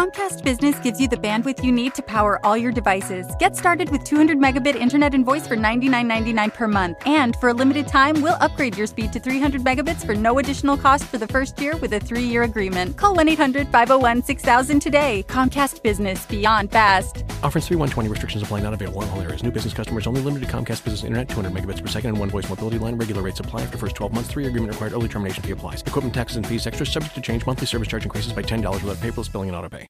Comcast Business gives you the bandwidth you need to power all your devices. Get started with 200 megabit internet and voice for $99.99 per month. And for a limited time, we'll upgrade your speed to 300 megabits for no additional cost for the first year with a three year agreement. Call 1 800 501 6000 today. Comcast Business Beyond Fast. Offers 3120 restrictions apply not available in all areas. New business customers only limited to Comcast Business Internet 200 megabits per second and one voice mobility line. Regular rates apply after first 12 months. Three agreement required. Early termination fee applies. Equipment taxes and fees extra subject to change. Monthly service charge increases by $10 without paperless billing and auto pay.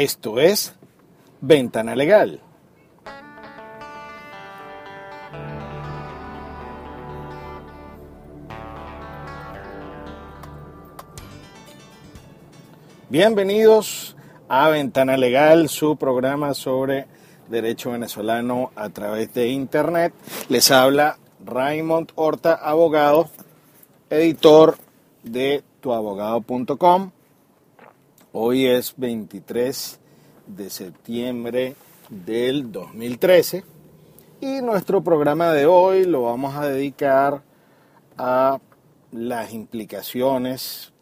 Esto es Ventana Legal. Bienvenidos a Ventana Legal, su programa sobre derecho venezolano a través de Internet. Les habla Raymond Horta, abogado, editor de tuabogado.com. Hoy es 23 de septiembre del 2013 y nuestro programa de hoy lo vamos a dedicar a las implicaciones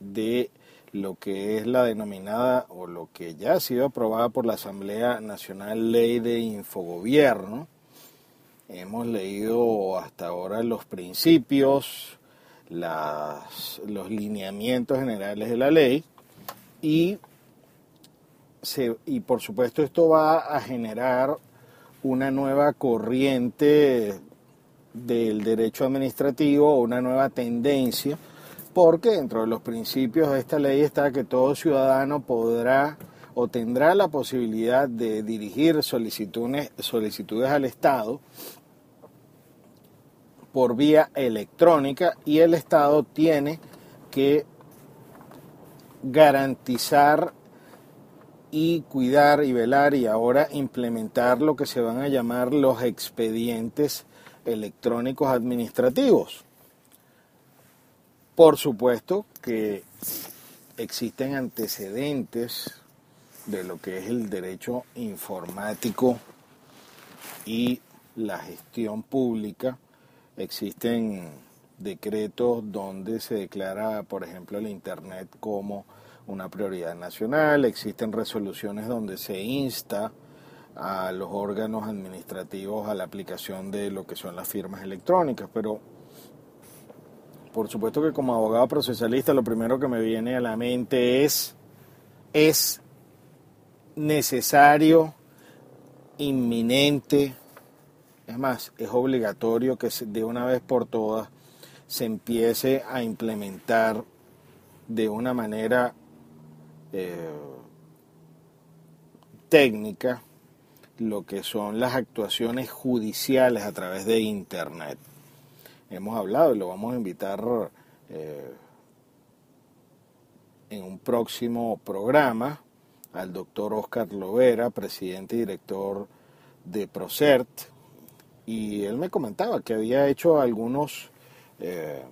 de lo que es la denominada o lo que ya ha sido aprobada por la Asamblea Nacional Ley de Infogobierno. Hemos leído hasta ahora los principios, las, los lineamientos generales de la ley y, y por supuesto esto va a generar una nueva corriente del derecho administrativo, una nueva tendencia, porque dentro de los principios de esta ley está que todo ciudadano podrá o tendrá la posibilidad de dirigir solicitudes, solicitudes al Estado por vía electrónica y el Estado tiene que garantizar y cuidar y velar y ahora implementar lo que se van a llamar los expedientes electrónicos administrativos. Por supuesto que existen antecedentes de lo que es el derecho informático y la gestión pública. Existen decretos donde se declara, por ejemplo, el Internet como una prioridad nacional, existen resoluciones donde se insta a los órganos administrativos a la aplicación de lo que son las firmas electrónicas, pero por supuesto que como abogado procesalista lo primero que me viene a la mente es, es necesario, inminente, es más, es obligatorio que de una vez por todas se empiece a implementar de una manera eh, técnica lo que son las actuaciones judiciales a través de Internet. Hemos hablado y lo vamos a invitar eh, en un próximo programa al doctor Oscar Lovera, presidente y director de Procert, y él me comentaba que había hecho algunos, eh,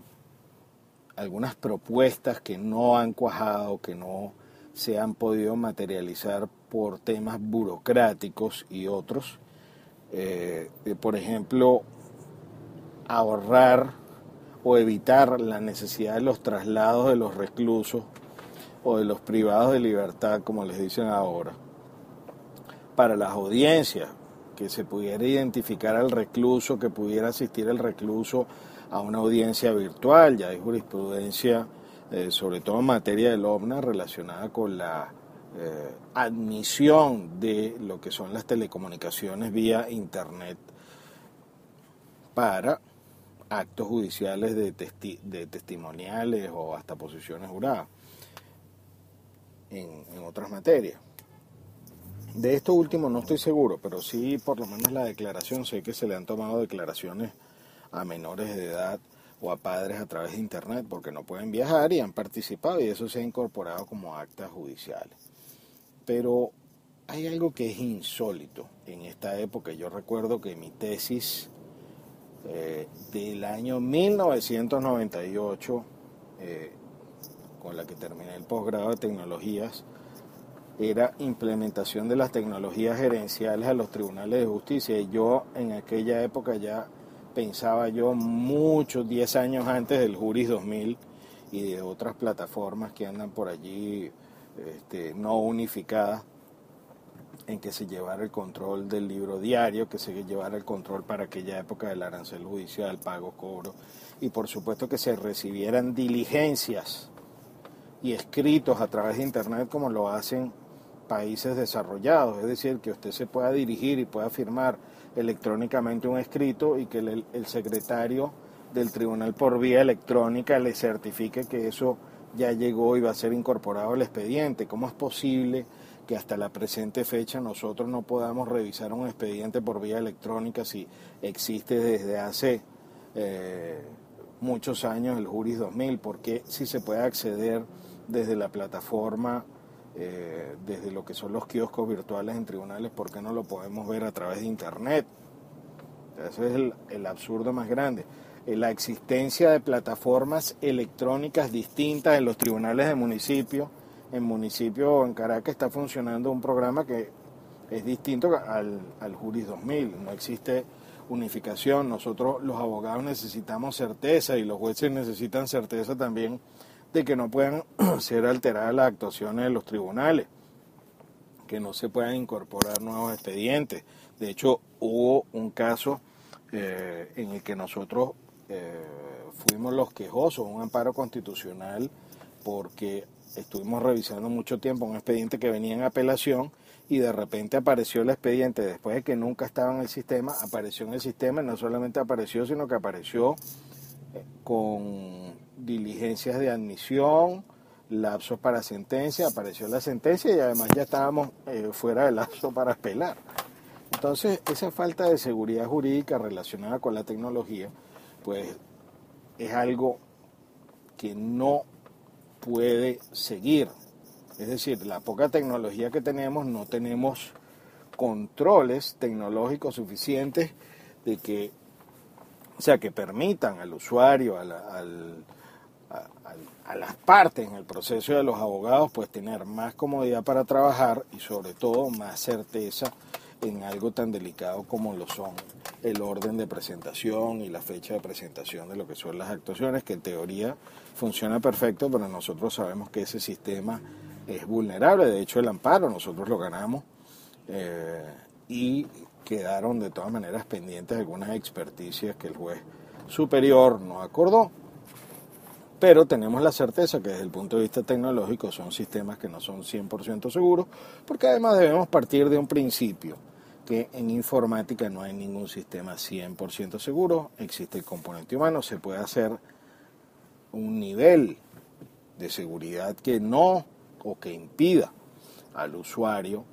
algunas propuestas que no han cuajado, que no se han podido materializar por temas burocráticos y otros. Eh, de, por ejemplo, ahorrar o evitar la necesidad de los traslados de los reclusos o de los privados de libertad, como les dicen ahora. Para las audiencias, que se pudiera identificar al recluso, que pudiera asistir el recluso a una audiencia virtual, ya hay jurisprudencia, eh, sobre todo en materia del OVNA, relacionada con la eh, admisión de lo que son las telecomunicaciones vía Internet para actos judiciales de, testi de testimoniales o hasta posiciones juradas en, en otras materias. De esto último no estoy seguro, pero sí por lo menos la declaración, sé que se le han tomado declaraciones a menores de edad o a padres a través de Internet porque no pueden viajar y han participado y eso se ha incorporado como actas judiciales. Pero hay algo que es insólito en esta época. Yo recuerdo que mi tesis eh, del año 1998, eh, con la que terminé el posgrado de tecnologías, era implementación de las tecnologías gerenciales a los tribunales de justicia. Y yo en aquella época ya pensaba yo muchos, 10 años antes del Juris 2000 y de otras plataformas que andan por allí este, no unificadas, en que se llevara el control del libro diario, que se llevara el control para aquella época del arancel judicial, pago, cobro, y por supuesto que se recibieran diligencias y escritos a través de Internet como lo hacen países desarrollados, es decir, que usted se pueda dirigir y pueda firmar electrónicamente un escrito y que el, secretario del tribunal por vía electrónica le certifique que eso ya llegó y va a ser incorporado al expediente. ¿Cómo es posible que hasta la presente fecha nosotros no podamos revisar un expediente por vía electrónica si existe desde hace eh, muchos años el Juris 2000? ¿Por qué si se puede acceder desde la plataforma eh, desde lo que son los kioscos virtuales en tribunales, ¿por qué no lo podemos ver a través de Internet? Ese es el, absurdo más grande. Eh, la existencia de plataformas electrónicas distintas en los tribunales de municipio. En municipio en Caracas está funcionando un programa que es distinto al, al Juris 2000. No existe unificación. Nosotros los abogados necesitamos certeza y los jueces necesitan certeza también de que no puedan ser alteradas las actuaciones de los tribunales, que no se puedan incorporar nuevos expedientes. De hecho, hubo un caso eh, en el que nosotros eh, fuimos los quejosos, un amparo constitucional, porque estuvimos revisando mucho tiempo un expediente que venía en apelación y de repente apareció el expediente después de que nunca estaba en el sistema, apareció en el sistema y no solamente apareció, sino que apareció eh, con diligencias de admisión, lapsos para sentencia, apareció la sentencia y además ya estábamos eh, fuera del lapso para apelar. Entonces, esa falta de seguridad jurídica relacionada con la tecnología, pues es algo que no puede seguir. Es decir, la poca tecnología que tenemos, no tenemos controles tecnológicos suficientes de que, o sea, que permitan al usuario, al a, las partes en el proceso de los abogados, pues tener más comodidad para trabajar y sobre todo más certeza en algo tan delicado como lo son el orden de presentación y la fecha de presentación de lo que son las actuaciones, que en teoría funciona perfecto, pero nosotros sabemos que ese sistema es vulnerable. De hecho, el amparo nosotros lo ganamos eh, y quedaron de todas maneras pendientes algunas experticias que el juez superior no acordó pero tenemos la certeza que desde el punto de vista tecnológico son sistemas que no son 100% seguros, porque además debemos partir de un principio, que en informática no hay ningún sistema 100% seguro, existe el componente humano, se puede hacer un nivel de seguridad que no o que impida al usuario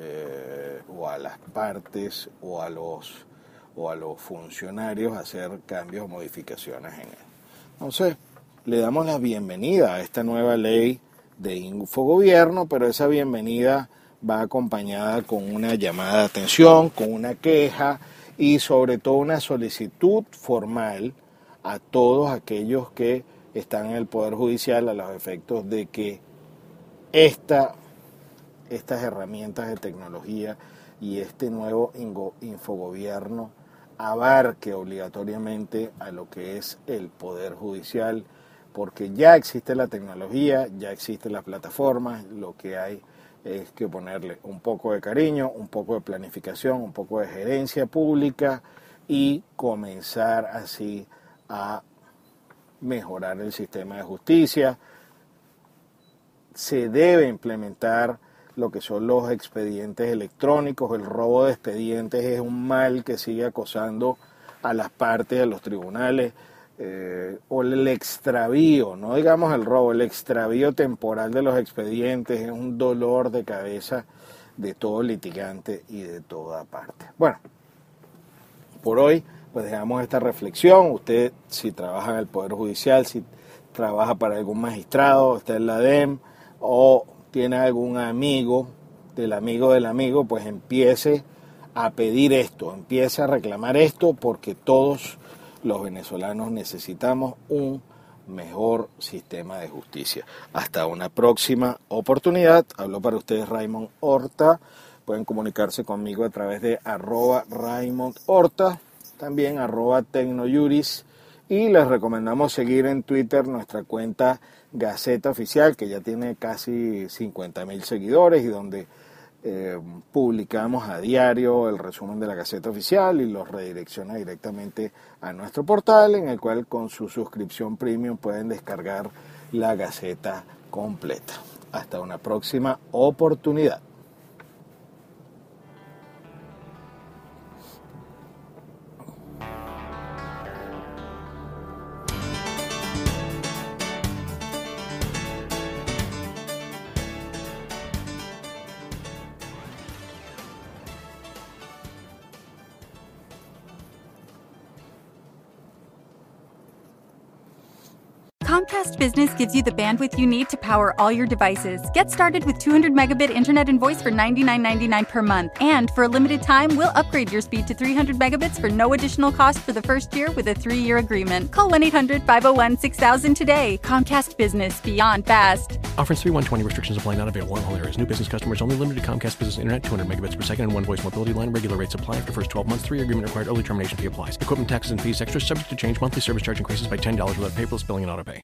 eh, o a las partes o a los o a los funcionarios hacer cambios o modificaciones en él. Entonces, le damos la bienvenida a esta nueva ley de infogobierno, pero esa bienvenida va acompañada con una llamada de atención, con una queja y sobre todo una solicitud formal a todos aquellos que están en el Poder Judicial a los efectos de que esta, estas herramientas de tecnología y este nuevo infogobierno abarque obligatoriamente a lo que es el Poder Judicial porque ya existe la tecnología, ya existen las plataformas, lo que hay es que ponerle un poco de cariño, un poco de planificación, un poco de gerencia pública y comenzar así a mejorar el sistema de justicia. Se debe implementar lo que son los expedientes electrónicos, el robo de expedientes es un mal que sigue acosando a las partes de los tribunales eh, o el extravío, no digamos el robo, el extravío temporal de los expedientes es un dolor de cabeza de todo litigante y de toda parte. Bueno, por hoy pues dejamos esta reflexión. Usted si trabaja en el Poder Judicial, si trabaja para algún magistrado, está en la DEM o tiene algún amigo del amigo del amigo, pues empiece a pedir esto, empiece a reclamar esto porque todos los venezolanos necesitamos un mejor sistema de justicia. Hasta una próxima oportunidad. Hablo para ustedes Raymond Horta. Pueden comunicarse conmigo a través de arroba también arroba Tecnojuris. Y les recomendamos seguir en Twitter nuestra cuenta Gaceta Oficial, que ya tiene casi 50 mil seguidores y donde eh, publicamos a diario el resumen de la Gaceta Oficial y los redirecciona directamente a nuestro portal, en el cual con su suscripción premium pueden descargar la Gaceta completa. Hasta una próxima oportunidad. Comcast Business gives you the bandwidth you need to power all your devices. Get started with 200 megabit internet and voice for $99.99 per month. And for a limited time, we'll upgrade your speed to 300 megabits for no additional cost for the first year with a three year agreement. Call 1 800 501 6000 today. Comcast Business Beyond Fast. Offers 3120 restrictions apply not available in all areas. New business customers only limited to Comcast Business Internet 200 megabits per second and one voice mobility line. Regular rates apply after first 12 months. Three year agreement required. Early termination fee applies. Equipment taxes and fees extra subject to change. Monthly service charge increases by $10 without paperless billing and auto pay.